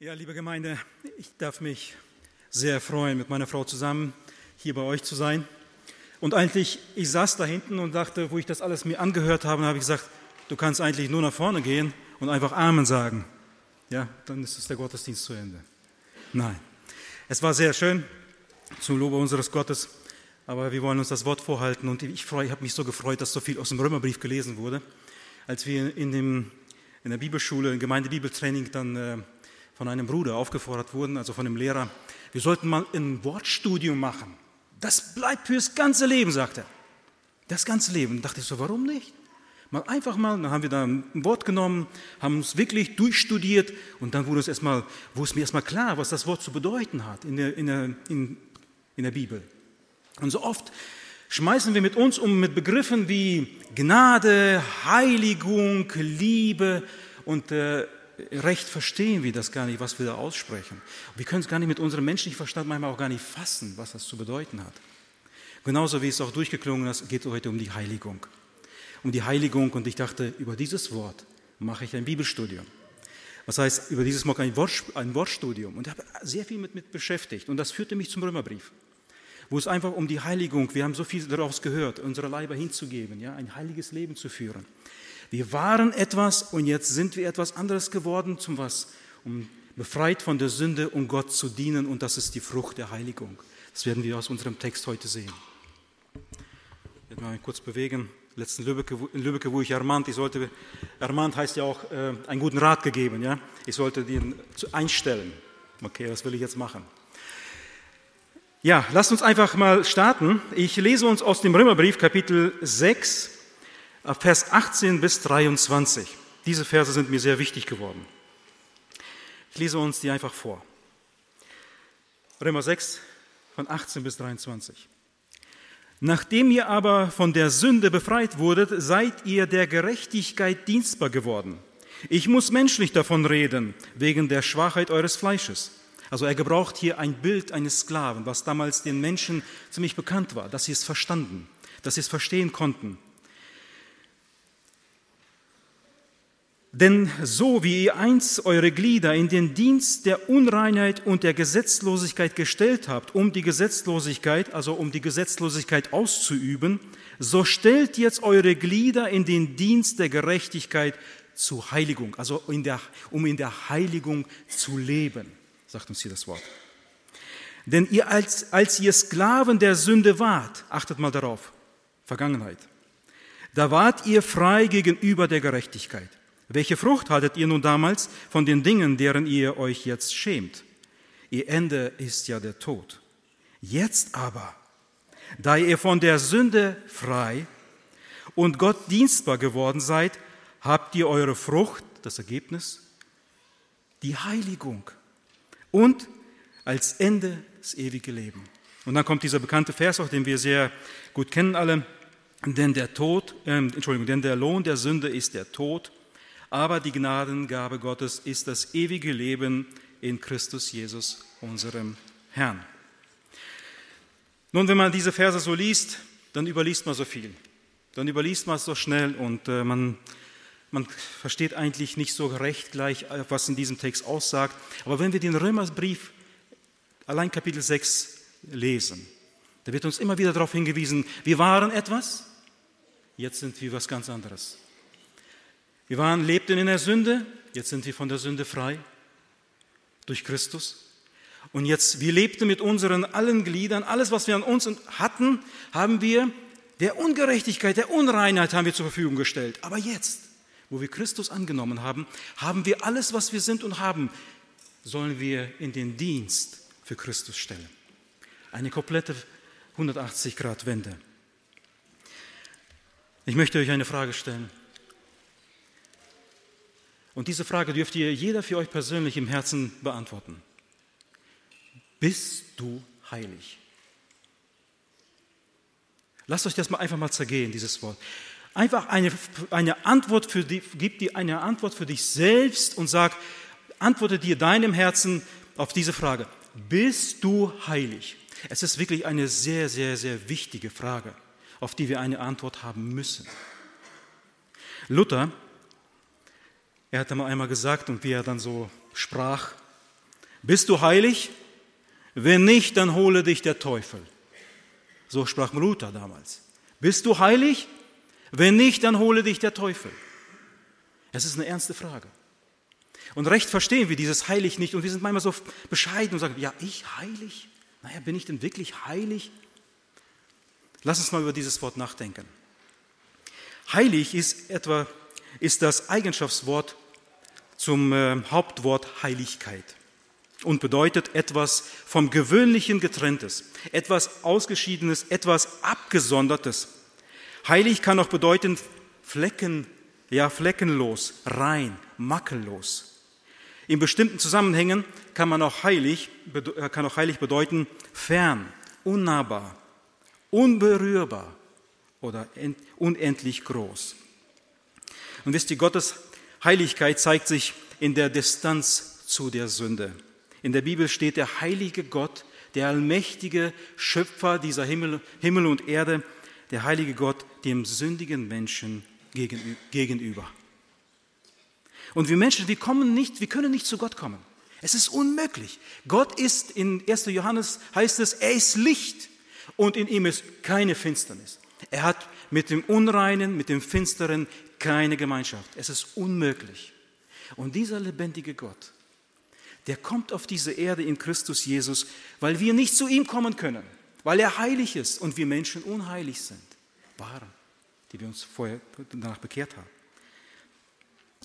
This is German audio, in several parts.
Ja, liebe Gemeinde, ich darf mich sehr freuen, mit meiner Frau zusammen hier bei euch zu sein. Und eigentlich, ich saß da hinten und dachte, wo ich das alles mir angehört habe, habe ich gesagt, du kannst eigentlich nur nach vorne gehen und einfach Amen sagen. Ja, dann ist es der Gottesdienst zu Ende. Nein, es war sehr schön zum Lobe unseres Gottes, aber wir wollen uns das Wort vorhalten und ich, freue, ich habe mich so gefreut, dass so viel aus dem Römerbrief gelesen wurde. Als wir in, dem, in der Bibelschule, im Gemeindebibeltraining dann äh, von einem Bruder aufgefordert wurden, also von einem Lehrer, wir sollten mal ein Wortstudium machen. Das bleibt fürs ganze Leben, sagt er. Das ganze Leben. Da dachte ich so, warum nicht? Mal einfach mal, dann haben wir da ein Wort genommen, haben es wirklich durchstudiert und dann wurde es, erstmal, wurde es mir erstmal klar, was das Wort zu bedeuten hat in der, in, der, in, in der Bibel. Und so oft schmeißen wir mit uns um mit Begriffen wie Gnade, Heiligung, Liebe und äh, recht verstehen wir das gar nicht, was wir da aussprechen. Wir können es gar nicht mit unserem menschlichen Verstand manchmal auch gar nicht fassen, was das zu bedeuten hat. Genauso wie es auch durchgeklungen ist, geht es heute um die Heiligung. Um die Heiligung und ich dachte, über dieses Wort mache ich ein Bibelstudium. Was heißt, über dieses Wort ein, Wort, ein Wortstudium. Und ich habe sehr viel mit, mit beschäftigt. Und das führte mich zum Römerbrief, wo es einfach um die Heiligung, wir haben so viel daraus gehört, unsere Leiber hinzugeben, ja, ein heiliges Leben zu führen. Wir waren etwas und jetzt sind wir etwas anderes geworden, zum was? Um befreit von der Sünde, um Gott zu dienen und das ist die Frucht der Heiligung. Das werden wir aus unserem Text heute sehen. Ich werde mal kurz bewegen. Letzten Lübbecke, in Lübbecke, wo ich ermahnt, ich sollte, ermahnt heißt ja auch äh, einen guten Rat gegeben, ja. Ich sollte den einstellen. Okay, was will ich jetzt machen? Ja, lasst uns einfach mal starten. Ich lese uns aus dem Römerbrief Kapitel 6, Vers 18 bis 23. Diese Verse sind mir sehr wichtig geworden. Ich lese uns die einfach vor. Römer 6 von 18 bis 23. Nachdem ihr aber von der Sünde befreit wurdet, seid ihr der Gerechtigkeit dienstbar geworden. Ich muss menschlich davon reden, wegen der Schwachheit eures Fleisches. Also er gebraucht hier ein Bild eines Sklaven, was damals den Menschen ziemlich bekannt war, dass sie es verstanden, dass sie es verstehen konnten. Denn so wie ihr einst eure Glieder in den Dienst der Unreinheit und der Gesetzlosigkeit gestellt habt, um die Gesetzlosigkeit, also um die Gesetzlosigkeit auszuüben, so stellt jetzt eure Glieder in den Dienst der Gerechtigkeit zur Heiligung, also in der, um in der Heiligung zu leben, sagt uns hier das Wort. Denn ihr als, als ihr Sklaven der Sünde wart, achtet mal darauf, Vergangenheit, da wart ihr frei gegenüber der Gerechtigkeit. Welche Frucht hattet ihr nun damals von den Dingen, deren ihr euch jetzt schämt? Ihr Ende ist ja der Tod. Jetzt aber, da ihr von der Sünde frei und Gott dienstbar geworden seid, habt ihr eure Frucht, das Ergebnis, die Heiligung und als Ende das ewige Leben. Und dann kommt dieser bekannte Vers, auch den wir sehr gut kennen alle, denn der Tod, äh, Entschuldigung, denn der Lohn der Sünde ist der Tod aber die Gnadengabe Gottes ist das ewige Leben in Christus Jesus, unserem Herrn. Nun, wenn man diese Verse so liest, dann überliest man so viel. Dann überliest man es so schnell und äh, man, man versteht eigentlich nicht so recht gleich, äh, was in diesem Text aussagt. Aber wenn wir den Römerbrief, allein Kapitel 6, lesen, da wird uns immer wieder darauf hingewiesen, wir waren etwas, jetzt sind wir was ganz anderes. Wir waren, lebten in der Sünde, jetzt sind wir von der Sünde frei durch Christus. Und jetzt, wir lebten mit unseren allen Gliedern, alles, was wir an uns hatten, haben wir der Ungerechtigkeit, der Unreinheit haben wir zur Verfügung gestellt. Aber jetzt, wo wir Christus angenommen haben, haben wir alles, was wir sind und haben, sollen wir in den Dienst für Christus stellen. Eine komplette 180-Grad-Wende. Ich möchte euch eine Frage stellen. Und diese Frage dürft ihr jeder für euch persönlich im Herzen beantworten. Bist du heilig? Lasst euch das mal einfach mal zergehen, dieses Wort. Einfach eine, eine Antwort für die, gib dir eine Antwort für dich selbst und sag, antworte dir deinem Herzen auf diese Frage. Bist du heilig? Es ist wirklich eine sehr, sehr, sehr wichtige Frage, auf die wir eine Antwort haben müssen. Luther er hat einmal gesagt und wie er dann so sprach, Bist du heilig? Wenn nicht, dann hole dich der Teufel. So sprach Luther damals. Bist du heilig? Wenn nicht, dann hole dich der Teufel. Es ist eine ernste Frage. Und recht verstehen wir dieses heilig nicht. Und wir sind manchmal so bescheiden und sagen, ja, ich heilig? Naja, bin ich denn wirklich heilig? Lass uns mal über dieses Wort nachdenken. Heilig ist etwa ist das Eigenschaftswort zum äh, Hauptwort Heiligkeit und bedeutet etwas vom Gewöhnlichen getrenntes, etwas Ausgeschiedenes, etwas Abgesondertes. Heilig kann auch bedeuten Flecken, ja fleckenlos, rein, makellos. In bestimmten Zusammenhängen kann man auch heilig, äh, kann auch heilig bedeuten fern, unnahbar, unberührbar oder unendlich groß. Und wisst ihr, Gottes Heiligkeit zeigt sich in der Distanz zu der Sünde. In der Bibel steht der heilige Gott, der allmächtige Schöpfer dieser Himmel, Himmel und Erde, der heilige Gott dem sündigen Menschen gegenüber. Und wir Menschen, wir kommen nicht, wir können nicht zu Gott kommen. Es ist unmöglich. Gott ist in 1. Johannes heißt es, er ist Licht und in ihm ist keine Finsternis. Er hat mit dem Unreinen, mit dem Finsteren keine Gemeinschaft. Es ist unmöglich. Und dieser lebendige Gott, der kommt auf diese Erde in Christus Jesus, weil wir nicht zu ihm kommen können, weil er heilig ist und wir Menschen unheilig sind, waren, die wir uns vorher danach bekehrt haben.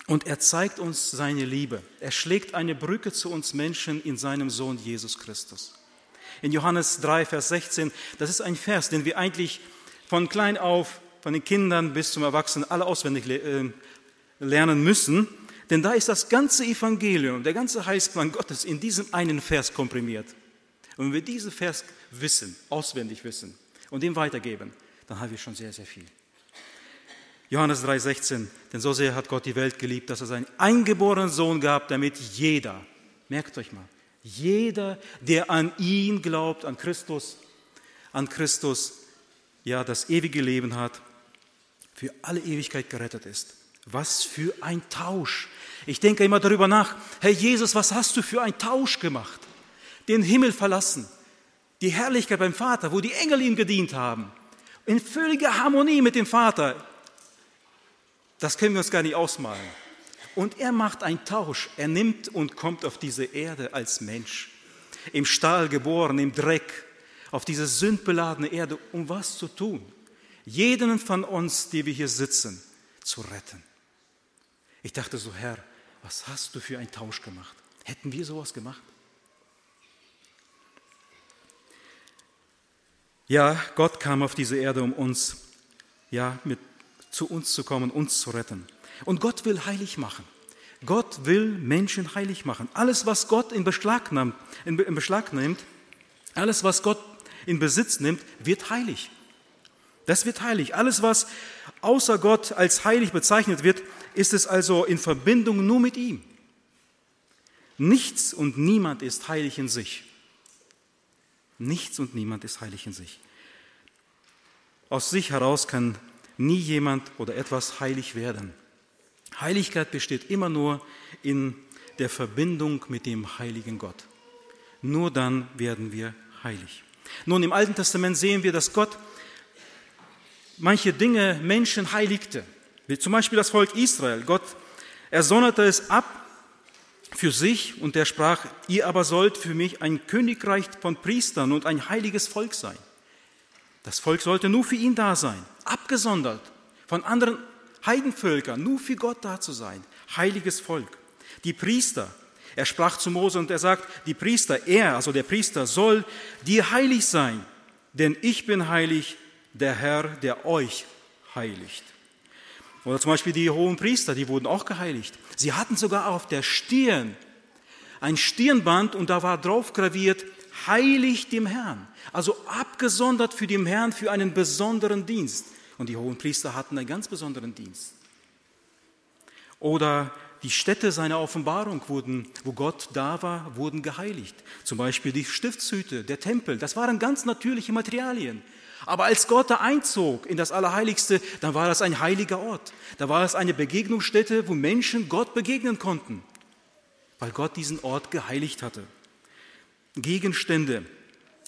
Und er zeigt uns seine Liebe. Er schlägt eine Brücke zu uns Menschen in seinem Sohn Jesus Christus. In Johannes 3, Vers 16, das ist ein Vers, den wir eigentlich von klein auf, von den Kindern bis zum Erwachsenen, alle auswendig äh, lernen müssen. Denn da ist das ganze Evangelium, der ganze Heilsplan Gottes in diesem einen Vers komprimiert. Und wenn wir diesen Vers wissen, auswendig wissen und ihm weitergeben, dann haben wir schon sehr, sehr viel. Johannes 3,16, denn so sehr hat Gott die Welt geliebt, dass er seinen eingeborenen Sohn gab, damit jeder, merkt euch mal, jeder, der an ihn glaubt, an Christus, an Christus, ja, das ewige Leben hat, für alle Ewigkeit gerettet ist. Was für ein Tausch. Ich denke immer darüber nach, Herr Jesus, was hast du für einen Tausch gemacht? Den Himmel verlassen, die Herrlichkeit beim Vater, wo die Engel ihm gedient haben, in völliger Harmonie mit dem Vater. Das können wir uns gar nicht ausmalen. Und er macht einen Tausch. Er nimmt und kommt auf diese Erde als Mensch. Im Stahl geboren, im Dreck, auf diese sündbeladene Erde, um was zu tun? Jeden von uns, die wir hier sitzen, zu retten. Ich dachte so, Herr, was hast du für einen Tausch gemacht? Hätten wir sowas gemacht? Ja, Gott kam auf diese Erde, um uns, ja, mit, zu uns zu kommen, uns zu retten. Und Gott will heilig machen. Gott will Menschen heilig machen. Alles, was Gott in Beschlag, nimmt, in Beschlag nimmt, alles, was Gott in Besitz nimmt, wird heilig. Das wird heilig. Alles, was außer Gott als heilig bezeichnet wird, ist es also in Verbindung nur mit ihm. Nichts und niemand ist heilig in sich. Nichts und niemand ist heilig in sich. Aus sich heraus kann nie jemand oder etwas heilig werden. Heiligkeit besteht immer nur in der Verbindung mit dem heiligen Gott. Nur dann werden wir heilig. Nun, im Alten Testament sehen wir, dass Gott manche Dinge Menschen heiligte, wie zum Beispiel das Volk Israel. Gott ersonderte es ab für sich und er sprach, ihr aber sollt für mich ein Königreich von Priestern und ein heiliges Volk sein. Das Volk sollte nur für ihn da sein, abgesondert von anderen Heidenvölkern, nur für Gott da zu sein, heiliges Volk. Die Priester, er sprach zu Mose und er sagt, die Priester, er, also der Priester, soll dir heilig sein, denn ich bin heilig, der Herr, der euch heiligt. Oder zum Beispiel die hohen Priester, die wurden auch geheiligt. Sie hatten sogar auf der Stirn ein Stirnband und da war drauf graviert, heilig dem Herrn. Also abgesondert für den Herrn für einen besonderen Dienst. Und die hohen Priester hatten einen ganz besonderen Dienst. Oder die Städte seiner Offenbarung wurden, wo Gott da war, wurden geheiligt. Zum Beispiel die Stiftshüte, der Tempel, das waren ganz natürliche Materialien. Aber als Gott da einzog in das Allerheiligste, dann war das ein heiliger Ort. Da war es eine Begegnungsstätte, wo Menschen Gott begegnen konnten, weil Gott diesen Ort geheiligt hatte. Gegenstände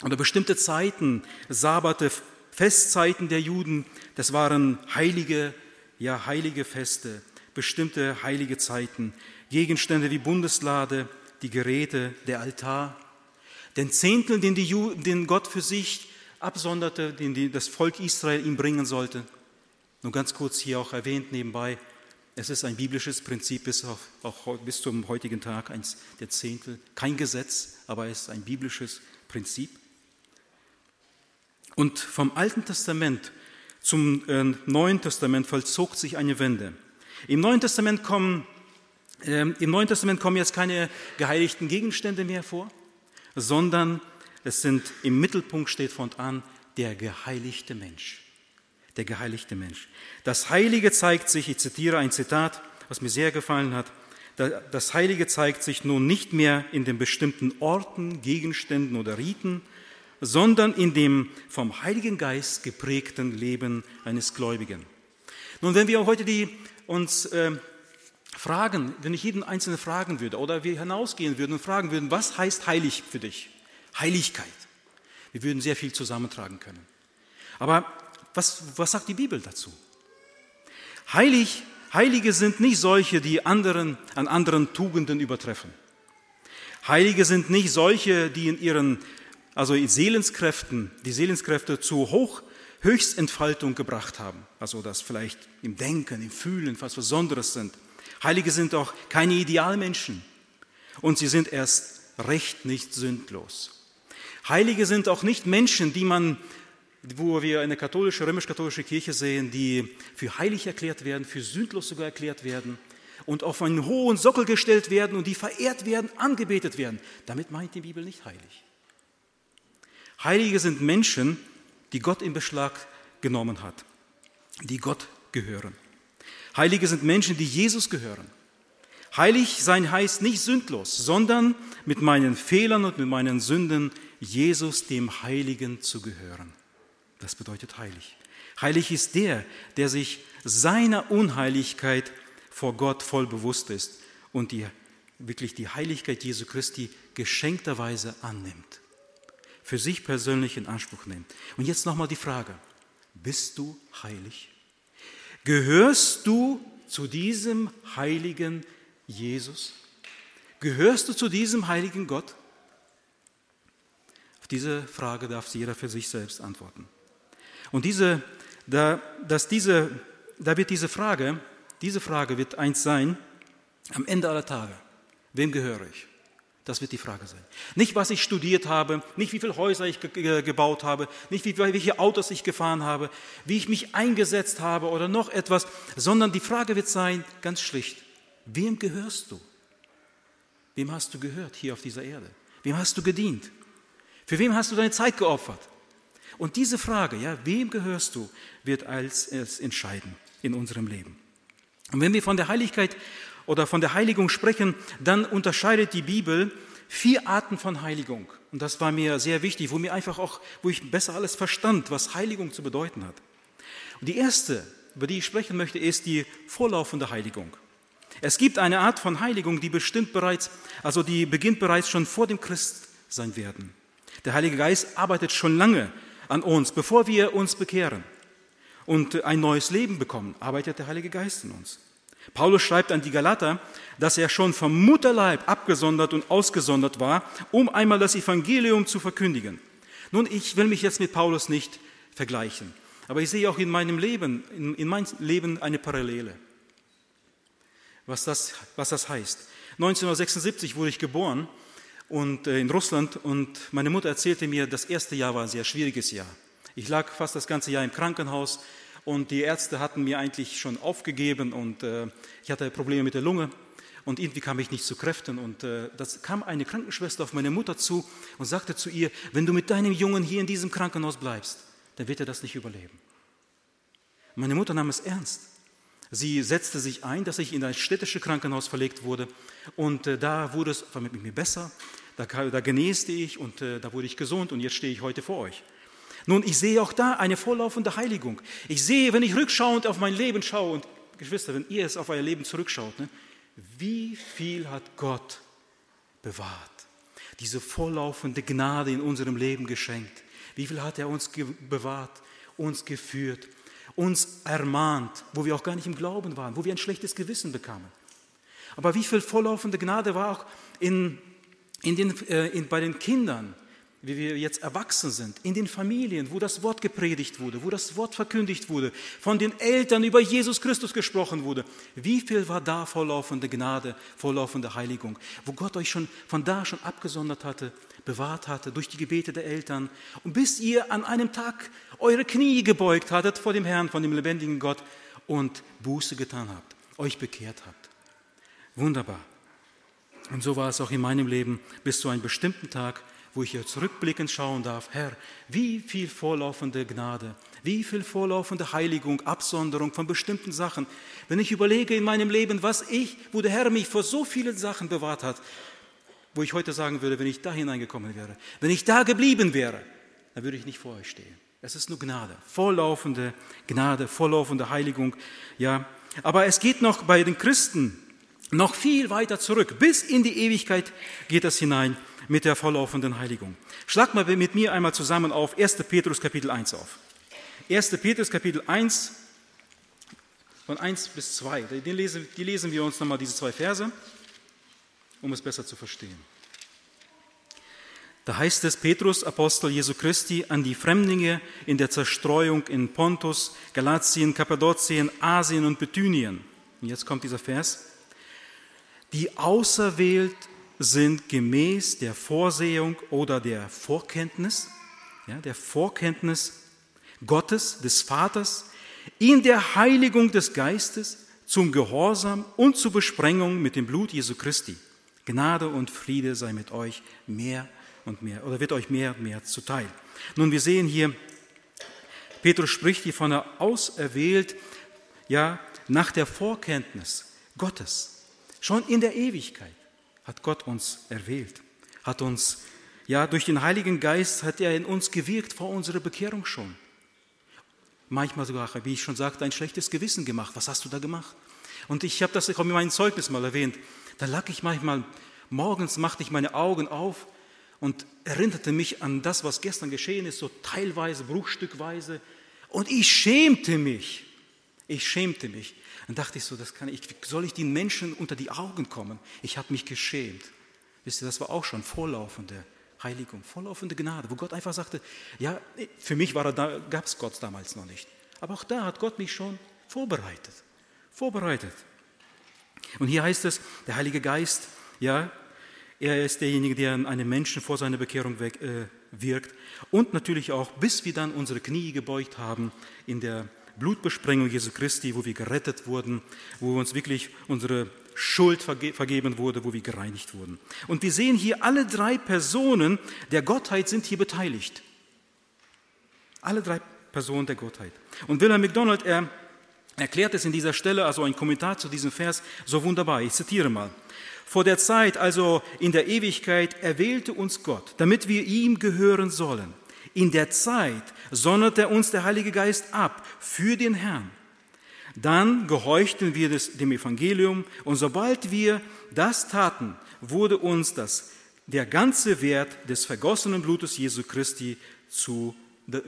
oder bestimmte Zeiten, Sabbate, Festzeiten der Juden, das waren heilige, ja heilige Feste, bestimmte heilige Zeiten, Gegenstände wie Bundeslade, die Geräte, der Altar, den Zehntel, den, die Juden, den Gott für sich absonderte, den das Volk Israel ihm bringen sollte. Nur ganz kurz hier auch erwähnt nebenbei, es ist ein biblisches Prinzip bis, auf, auch bis zum heutigen Tag, eins der Zehntel. Kein Gesetz, aber es ist ein biblisches Prinzip. Und vom Alten Testament zum äh, Neuen Testament vollzog sich eine Wende. Im Neuen Testament kommen, äh, im Neuen Testament kommen jetzt keine geheiligten Gegenstände mehr vor, sondern es sind im Mittelpunkt steht von an der geheiligte Mensch. Der geheiligte Mensch. Das Heilige zeigt sich, ich zitiere ein Zitat, was mir sehr gefallen hat, das Heilige zeigt sich nun nicht mehr in den bestimmten Orten, Gegenständen oder Riten, sondern in dem vom Heiligen Geist geprägten Leben eines Gläubigen. Nun, wenn wir heute die uns äh, fragen, wenn ich jeden Einzelnen fragen würde oder wir hinausgehen würden und fragen würden, was heißt heilig für dich? Heiligkeit. Wir würden sehr viel zusammentragen können. Aber was, was sagt die Bibel dazu? Heilig, Heilige sind nicht solche, die anderen, an anderen Tugenden übertreffen. Heilige sind nicht solche, die in ihren also Seelenskräften, die Seelenskräfte zu Hoch, Höchstentfaltung gebracht haben. Also das vielleicht im Denken, im Fühlen was Besonderes sind. Heilige sind auch keine Idealmenschen und sie sind erst recht nicht sündlos. Heilige sind auch nicht Menschen, die man, wo wir eine katholische, römisch-katholische Kirche sehen, die für heilig erklärt werden, für sündlos sogar erklärt werden und auf einen hohen Sockel gestellt werden und die verehrt werden, angebetet werden. Damit meint die Bibel nicht heilig. Heilige sind Menschen, die Gott in Beschlag genommen hat, die Gott gehören. Heilige sind Menschen, die Jesus gehören. Heilig sein heißt nicht sündlos, sondern mit meinen Fehlern und mit meinen Sünden Jesus dem Heiligen zu gehören. Das bedeutet heilig. Heilig ist der, der sich seiner Unheiligkeit vor Gott voll bewusst ist und die, wirklich die Heiligkeit Jesu Christi geschenkterweise annimmt für sich persönlich in Anspruch nimmt. Und jetzt nochmal die Frage, bist du heilig? Gehörst du zu diesem heiligen Jesus? Gehörst du zu diesem heiligen Gott? Diese Frage darf jeder für sich selbst antworten. Und diese, da, dass diese, da wird diese Frage, diese Frage wird eins sein, am Ende aller Tage. Wem gehöre ich? Das wird die Frage sein. Nicht, was ich studiert habe, nicht, wie viele Häuser ich ge gebaut habe, nicht, wie, welche Autos ich gefahren habe, wie ich mich eingesetzt habe oder noch etwas, sondern die Frage wird sein, ganz schlicht, wem gehörst du? Wem hast du gehört hier auf dieser Erde? Wem hast du gedient? Für wem hast du deine Zeit geopfert? Und diese Frage, ja, wem gehörst du, wird als, als entscheiden in unserem Leben. Und wenn wir von der Heiligkeit oder von der Heiligung sprechen, dann unterscheidet die Bibel vier Arten von Heiligung. Und das war mir sehr wichtig, wo mir einfach auch, wo ich besser alles verstand, was Heiligung zu bedeuten hat. Und die erste, über die ich sprechen möchte, ist die vorlaufende Heiligung. Es gibt eine Art von Heiligung, die bestimmt bereits, also die beginnt bereits schon vor dem Christsein werden. Der Heilige Geist arbeitet schon lange an uns, bevor wir uns bekehren und ein neues Leben bekommen, arbeitet der Heilige Geist in uns. Paulus schreibt an die Galater, dass er schon vom Mutterleib abgesondert und ausgesondert war, um einmal das Evangelium zu verkündigen. Nun, ich will mich jetzt mit Paulus nicht vergleichen, aber ich sehe auch in meinem Leben, in, in meinem Leben eine Parallele. Was das, was das heißt. 1976 wurde ich geboren und äh, in Russland und meine Mutter erzählte mir, das erste Jahr war ein sehr schwieriges Jahr. Ich lag fast das ganze Jahr im Krankenhaus, und die Ärzte hatten mir eigentlich schon aufgegeben und äh, ich hatte Probleme mit der Lunge und irgendwie kam ich nicht zu Kräften. Und äh, das kam eine Krankenschwester auf meine Mutter zu und sagte zu ihr, wenn du mit deinem Jungen hier in diesem Krankenhaus bleibst, dann wird er das nicht überleben. Meine Mutter nahm es ernst. Sie setzte sich ein, dass ich in ein städtisches Krankenhaus verlegt wurde und äh, da wurde es mit mir besser, da, da genäste ich und äh, da wurde ich gesund und jetzt stehe ich heute vor euch. Nun, ich sehe auch da eine vorlaufende Heiligung. Ich sehe, wenn ich rückschauend auf mein Leben schaue, und Geschwister, wenn ihr es auf euer Leben zurückschaut, ne, wie viel hat Gott bewahrt? diese vorlaufende Gnade in unserem Leben geschenkt. Wie viel hat er uns bewahrt, uns geführt, uns ermahnt, wo wir auch gar nicht im Glauben waren, wo wir ein schlechtes Gewissen bekamen. Aber wie viel vorlaufende Gnade war auch in, in den, äh, in, bei den Kindern, wie wir jetzt erwachsen sind, in den Familien, wo das Wort gepredigt wurde, wo das Wort verkündigt wurde, von den Eltern über Jesus Christus gesprochen wurde. Wie viel war da vorlaufende Gnade, vorlaufende Heiligung, wo Gott euch schon von da schon abgesondert hatte, bewahrt hatte durch die Gebete der Eltern und bis ihr an einem Tag eure Knie gebeugt hattet vor dem Herrn, von dem lebendigen Gott und Buße getan habt, euch bekehrt habt. Wunderbar. Und so war es auch in meinem Leben bis zu einem bestimmten Tag, wo ich hier zurückblickend schauen darf, Herr, wie viel vorlaufende Gnade, wie viel vorlaufende Heiligung, Absonderung von bestimmten Sachen. Wenn ich überlege in meinem Leben, was ich, wo der Herr mich vor so vielen Sachen bewahrt hat, wo ich heute sagen würde, wenn ich da hineingekommen wäre, wenn ich da geblieben wäre, dann würde ich nicht vor euch stehen. Es ist nur Gnade, vorlaufende Gnade, vorlaufende Heiligung. Ja, aber es geht noch bei den Christen noch viel weiter zurück. Bis in die Ewigkeit geht es hinein mit der vorlaufenden Heiligung. Schlag mal mit mir einmal zusammen auf 1. Petrus Kapitel 1 auf. 1. Petrus Kapitel 1 von 1 bis 2. Die lesen, die lesen wir uns nochmal diese zwei Verse, um es besser zu verstehen. Da heißt es, Petrus, Apostel Jesu Christi, an die Fremdlinge in der Zerstreuung in Pontus, Galatien, Kappadokien, Asien und Bithynien. Und jetzt kommt dieser Vers die auserwählt sind gemäß der Vorsehung oder der Vorkenntnis, ja, der Vorkenntnis Gottes, des Vaters, in der Heiligung des Geistes zum Gehorsam und zur Besprengung mit dem Blut Jesu Christi. Gnade und Friede sei mit euch mehr und mehr, oder wird euch mehr und mehr zuteil. Nun, wir sehen hier, Petrus spricht hier von der auserwählt, ja, nach der Vorkenntnis Gottes. Schon in der Ewigkeit hat Gott uns erwählt, hat uns, ja, durch den Heiligen Geist hat er in uns gewirkt vor unserer Bekehrung schon. Manchmal sogar, wie ich schon sagte, ein schlechtes Gewissen gemacht. Was hast du da gemacht? Und ich habe das auch in meinem Zeugnis mal erwähnt. Da lag ich manchmal, morgens machte ich meine Augen auf und erinnerte mich an das, was gestern geschehen ist, so teilweise, bruchstückweise. Und ich schämte mich. Ich schämte mich. Dann dachte ich so, das kann ich, soll ich den Menschen unter die Augen kommen? Ich habe mich geschämt. Wisst ihr, das war auch schon vorlaufende Heiligung, vorlaufende Gnade, wo Gott einfach sagte, ja, für mich gab es Gott damals noch nicht. Aber auch da hat Gott mich schon vorbereitet, vorbereitet. Und hier heißt es, der Heilige Geist, ja, er ist derjenige, der einen Menschen vor seiner Bekehrung weg, äh, wirkt. Und natürlich auch, bis wir dann unsere Knie gebeugt haben in der Blutbesprengung Jesu Christi, wo wir gerettet wurden, wo uns wirklich unsere Schuld vergeben wurde, wo wir gereinigt wurden. Und wir sehen hier, alle drei Personen der Gottheit sind hier beteiligt. Alle drei Personen der Gottheit. Und Wilhelm MacDonald, er erklärt es in dieser Stelle, also ein Kommentar zu diesem Vers, so wunderbar. Ich zitiere mal. Vor der Zeit, also in der Ewigkeit, erwählte uns Gott, damit wir ihm gehören sollen. In der Zeit sonderte uns der Heilige Geist ab für den Herrn. Dann gehorchten wir dem Evangelium und sobald wir das taten, wurde uns das, der ganze Wert des vergossenen Blutes Jesu Christi zu,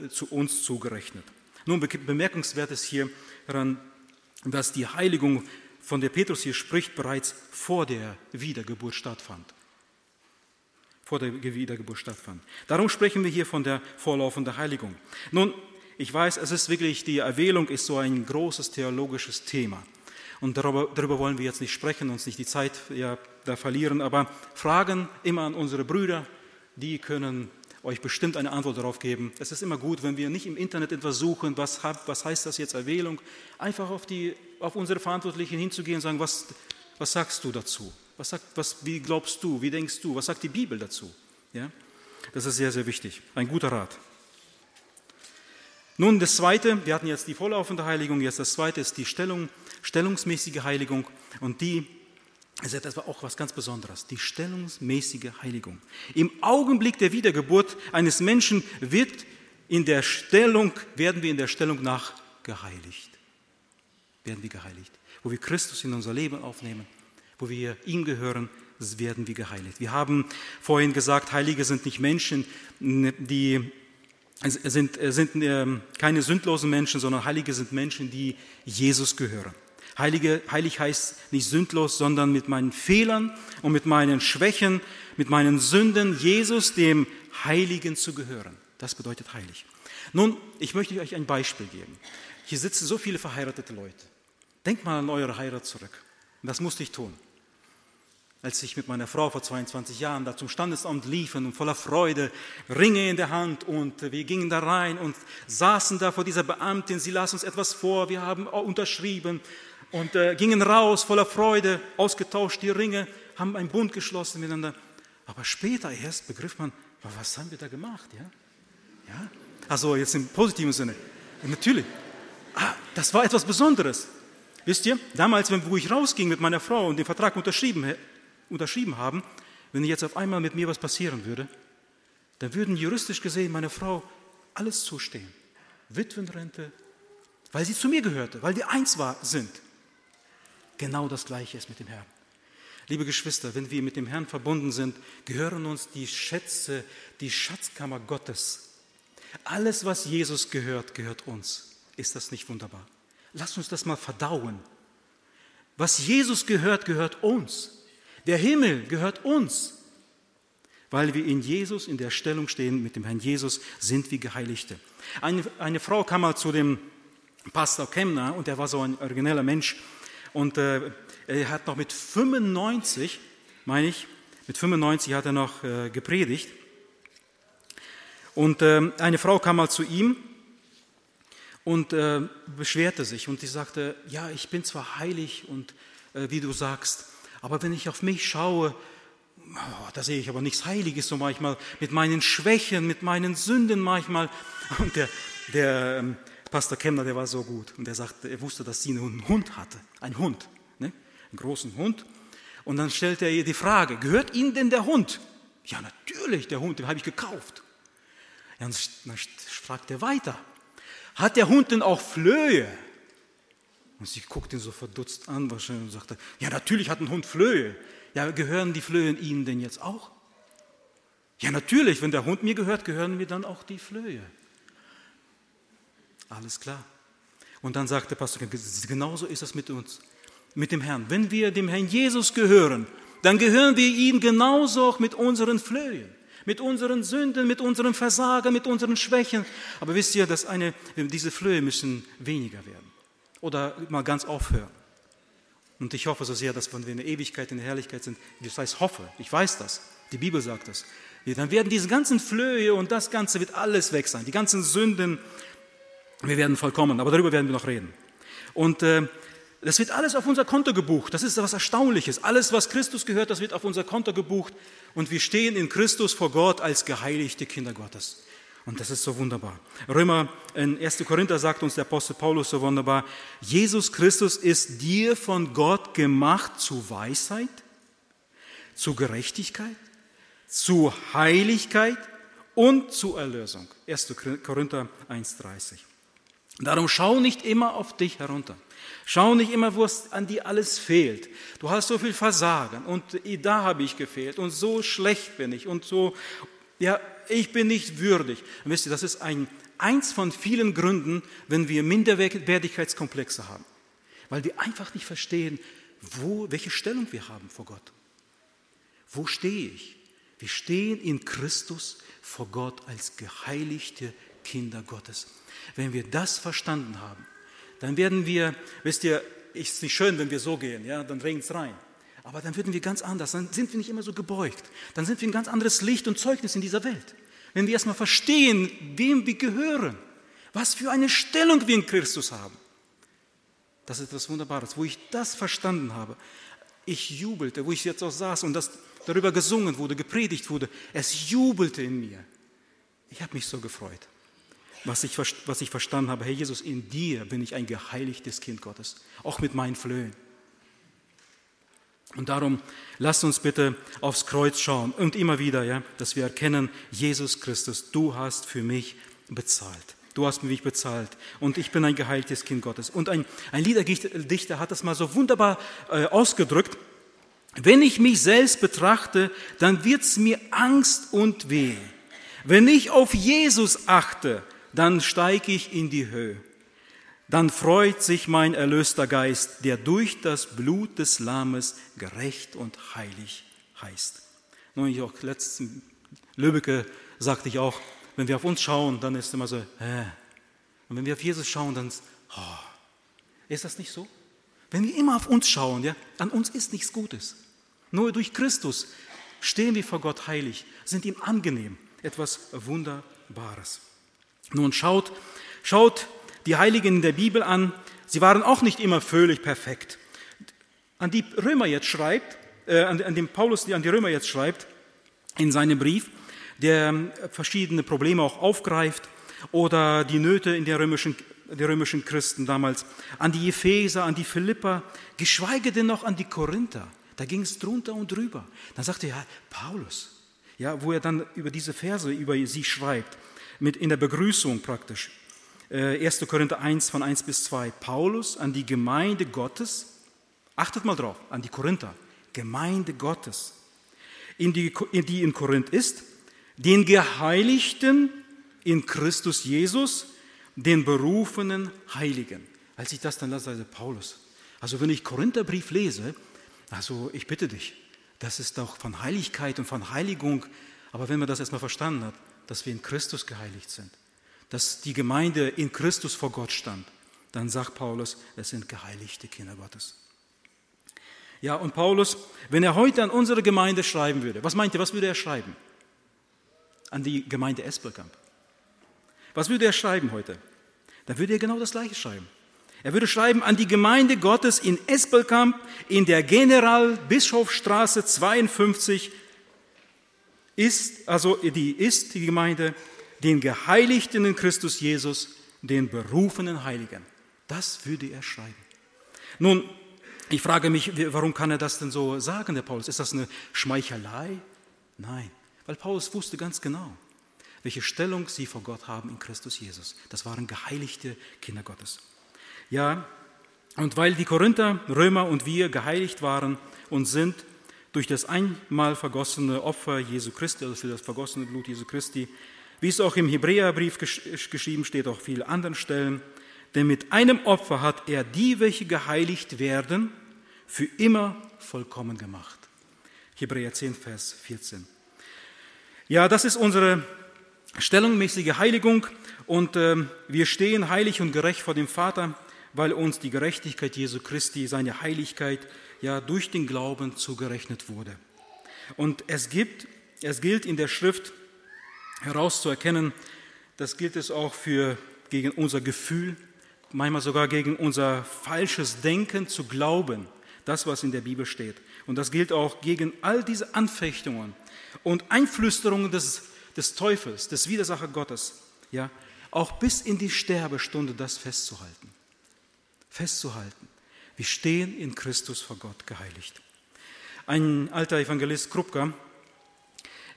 zu uns zugerechnet. Nun bemerkenswert ist hier daran, dass die Heiligung, von der Petrus hier spricht, bereits vor der Wiedergeburt stattfand vor der Wiedergeburt stattfand. Darum sprechen wir hier von der vorlaufenden Heiligung. Nun, ich weiß, es ist wirklich, die Erwählung ist so ein großes theologisches Thema. Und darüber, darüber wollen wir jetzt nicht sprechen, uns nicht die Zeit ja, da verlieren, aber Fragen immer an unsere Brüder, die können euch bestimmt eine Antwort darauf geben. Es ist immer gut, wenn wir nicht im Internet etwas suchen, was, was heißt das jetzt Erwählung, einfach auf, die, auf unsere Verantwortlichen hinzugehen und sagen, was, was sagst du dazu? Was sagt, was, wie glaubst du? Wie denkst du? Was sagt die Bibel dazu? Ja? Das ist sehr, sehr wichtig. Ein guter Rat. Nun, das zweite, wir hatten jetzt die vorlaufende Heiligung, jetzt das zweite ist die Stellung, stellungsmäßige Heiligung und die ist etwas auch was ganz Besonderes, die stellungsmäßige Heiligung. Im Augenblick der Wiedergeburt eines Menschen wird in der Stellung, werden wir in der Stellung nach geheiligt. Werden wir geheiligt. Wo wir Christus in unser Leben aufnehmen wo wir ihm gehören, werden wir geheiligt. Wir haben vorhin gesagt, Heilige sind nicht Menschen, die sind, sind äh, keine sündlosen Menschen, sondern Heilige sind Menschen, die Jesus gehören. Heilige, heilig heißt nicht sündlos, sondern mit meinen Fehlern und mit meinen Schwächen, mit meinen Sünden Jesus, dem Heiligen zu gehören. Das bedeutet heilig. Nun, ich möchte euch ein Beispiel geben. Hier sitzen so viele verheiratete Leute. Denkt mal an eure Heirat zurück. Das musste ich tun. Als ich mit meiner Frau vor 22 Jahren da zum Standesamt liefen und voller Freude, Ringe in der Hand und wir gingen da rein und saßen da vor dieser Beamtin, sie las uns etwas vor, wir haben unterschrieben und äh, gingen raus voller Freude, ausgetauscht die Ringe, haben einen Bund geschlossen miteinander. Aber später erst begriff man, was haben wir da gemacht? Ja? Ja? Also jetzt im positiven Sinne. natürlich. Ah, das war etwas Besonderes. Wisst ihr, damals, wo ich rausging mit meiner Frau und den Vertrag unterschrieben, unterschrieben haben, wenn jetzt auf einmal mit mir was passieren würde, dann würden juristisch gesehen meiner Frau alles zustehen. Witwenrente, weil sie zu mir gehörte, weil wir eins war, sind. Genau das Gleiche ist mit dem Herrn. Liebe Geschwister, wenn wir mit dem Herrn verbunden sind, gehören uns die Schätze, die Schatzkammer Gottes. Alles, was Jesus gehört, gehört uns. Ist das nicht wunderbar? Lass uns das mal verdauen. Was Jesus gehört, gehört uns. Der Himmel gehört uns. Weil wir in Jesus in der Stellung stehen, mit dem Herrn Jesus sind wir Geheiligte. Eine, eine Frau kam mal zu dem Pastor Kemner und er war so ein origineller Mensch und äh, er hat noch mit 95, meine ich, mit 95 hat er noch äh, gepredigt. Und äh, eine Frau kam mal zu ihm und äh, beschwerte sich und sie sagte, ja, ich bin zwar heilig und äh, wie du sagst, aber wenn ich auf mich schaue, oh, da sehe ich aber nichts Heiliges so manchmal, mit meinen Schwächen, mit meinen Sünden manchmal. Und der, der ähm, Pastor Kemner, der war so gut und er sagte, er wusste, dass sie einen Hund hatte, ein Hund, ne? einen großen Hund. Und dann stellte er ihr die Frage, gehört Ihnen denn der Hund? Ja, natürlich, der Hund, den habe ich gekauft. Ja, dann fragt er weiter, hat der Hund denn auch Flöhe? Und sie guckt ihn so verdutzt an wahrscheinlich und sagte, ja natürlich hat ein Hund Flöhe. Ja, gehören die Flöhen Ihnen denn jetzt auch? Ja natürlich, wenn der Hund mir gehört, gehören mir dann auch die Flöhe. Alles klar. Und dann sagte Pastor, genauso ist es mit uns, mit dem Herrn. Wenn wir dem Herrn Jesus gehören, dann gehören wir ihm genauso auch mit unseren Flöhen mit unseren Sünden, mit unseren Versagen, mit unseren Schwächen. Aber wisst ihr, dass eine, diese Flöhe müssen weniger werden oder mal ganz aufhören. Und ich hoffe so sehr, dass wenn wir in der Ewigkeit, in der Herrlichkeit sind, das heißt hoffe, ich weiß das, die Bibel sagt das, dann werden diese ganzen Flöhe und das Ganze wird alles weg sein, die ganzen Sünden, wir werden vollkommen, aber darüber werden wir noch reden. Und äh, das wird alles auf unser Konto gebucht. Das ist etwas Erstaunliches. Alles, was Christus gehört, das wird auf unser Konto gebucht. Und wir stehen in Christus vor Gott als geheiligte Kinder Gottes. Und das ist so wunderbar. Römer in 1. Korinther sagt uns der Apostel Paulus so wunderbar, Jesus Christus ist dir von Gott gemacht zu Weisheit, zu Gerechtigkeit, zu Heiligkeit und zu Erlösung. 1. Korinther 1.30. Darum schau nicht immer auf dich herunter. Schau nicht immer, wo es an dir alles fehlt. Du hast so viel Versagen und da habe ich gefehlt und so schlecht bin ich und so, ja, ich bin nicht würdig. Und wisst ihr, das ist ein, eins von vielen Gründen, wenn wir Minderwertigkeitskomplexe haben. Weil wir einfach nicht verstehen, wo, welche Stellung wir haben vor Gott. Wo stehe ich? Wir stehen in Christus vor Gott als geheiligte Kinder Gottes. Wenn wir das verstanden haben, dann werden wir, wisst ihr, ist nicht schön, wenn wir so gehen, ja, dann regnet es rein. Aber dann würden wir ganz anders, dann sind wir nicht immer so gebeugt. Dann sind wir ein ganz anderes Licht und Zeugnis in dieser Welt. Wenn wir erstmal verstehen, wem wir gehören, was für eine Stellung wir in Christus haben. Das ist etwas Wunderbares. Wo ich das verstanden habe, ich jubelte, wo ich jetzt auch saß und das darüber gesungen wurde, gepredigt wurde, es jubelte in mir. Ich habe mich so gefreut was ich, was ich verstanden habe, Herr Jesus, in dir bin ich ein geheiligtes Kind Gottes, auch mit meinen Flöhen. Und darum lasst uns bitte aufs Kreuz schauen und immer wieder, ja, dass wir erkennen, Jesus Christus, du hast für mich bezahlt. Du hast mich bezahlt und ich bin ein geheiltes Kind Gottes. Und ein, ein Liederdichter hat das mal so wunderbar äh, ausgedrückt. Wenn ich mich selbst betrachte, dann wird's mir Angst und weh. Wenn ich auf Jesus achte, dann steige ich in die Höhe. Dann freut sich mein erlöster Geist, der durch das Blut des Lammes gerecht und heilig heißt. Nun, ich auch letzten Lübbecke sagte ich auch, wenn wir auf uns schauen, dann ist immer so, äh. Und wenn wir auf Jesus schauen, dann, oh. ist das nicht so? Wenn wir immer auf uns schauen, ja, an uns ist nichts Gutes. Nur durch Christus stehen wir vor Gott heilig, sind ihm angenehm, etwas Wunderbares. Nun schaut, schaut die Heiligen in der Bibel an, sie waren auch nicht immer völlig perfekt. An die Römer jetzt schreibt, äh, an, an dem Paulus an die Römer jetzt schreibt, in seinem Brief, der verschiedene Probleme auch aufgreift oder die Nöte in der römischen, der römischen Christen damals, an die Epheser, an die Philipper, geschweige denn noch an die Korinther. Da ging es drunter und drüber. Dann sagte er, ja, Paulus, ja, wo er dann über diese Verse über sie schreibt, mit in der Begrüßung praktisch. 1. Äh, Korinther 1 von 1 bis 2. Paulus an die Gemeinde Gottes, achtet mal drauf, an die Korinther, Gemeinde Gottes, in die, in die in Korinth ist, den Geheiligten in Christus Jesus, den berufenen Heiligen. Als ich das dann las, sagte Paulus, also wenn ich Korintherbrief lese, also ich bitte dich, das ist doch von Heiligkeit und von Heiligung, aber wenn man das erstmal verstanden hat, dass wir in Christus geheiligt sind, dass die Gemeinde in Christus vor Gott stand, dann sagt Paulus, es sind geheiligte Kinder Gottes. Ja, und Paulus, wenn er heute an unsere Gemeinde schreiben würde, was meint ihr, was würde er schreiben? An die Gemeinde Espelkamp. Was würde er schreiben heute? Da würde er genau das Gleiche schreiben. Er würde schreiben an die Gemeinde Gottes in Espelkamp in der Generalbischofstraße 52 ist, also die ist die Gemeinde, den Geheiligten in Christus Jesus, den berufenen Heiligen. Das würde er schreiben. Nun, ich frage mich, warum kann er das denn so sagen, der Paulus? Ist das eine Schmeichelei? Nein, weil Paulus wusste ganz genau, welche Stellung sie vor Gott haben in Christus Jesus. Das waren geheiligte Kinder Gottes. Ja, und weil die Korinther, Römer und wir geheiligt waren und sind durch das einmal vergossene Opfer Jesu Christi, also für das vergossene Blut Jesu Christi, wie es auch im Hebräerbrief geschrieben steht, auch vielen anderen Stellen, denn mit einem Opfer hat er die, welche geheiligt werden, für immer vollkommen gemacht. Hebräer 10, Vers 14. Ja, das ist unsere stellungmäßige Heiligung und äh, wir stehen heilig und gerecht vor dem Vater weil uns die Gerechtigkeit Jesu Christi, seine Heiligkeit, ja durch den Glauben zugerechnet wurde. Und es gibt, es gilt in der Schrift herauszuerkennen, das gilt es auch für gegen unser Gefühl, manchmal sogar gegen unser falsches Denken zu glauben, das, was in der Bibel steht. Und das gilt auch gegen all diese Anfechtungen und Einflüsterungen des, des Teufels, des Widersacher Gottes, ja, auch bis in die Sterbestunde das festzuhalten festzuhalten. Wir stehen in Christus vor Gott geheiligt. Ein alter Evangelist Krupka,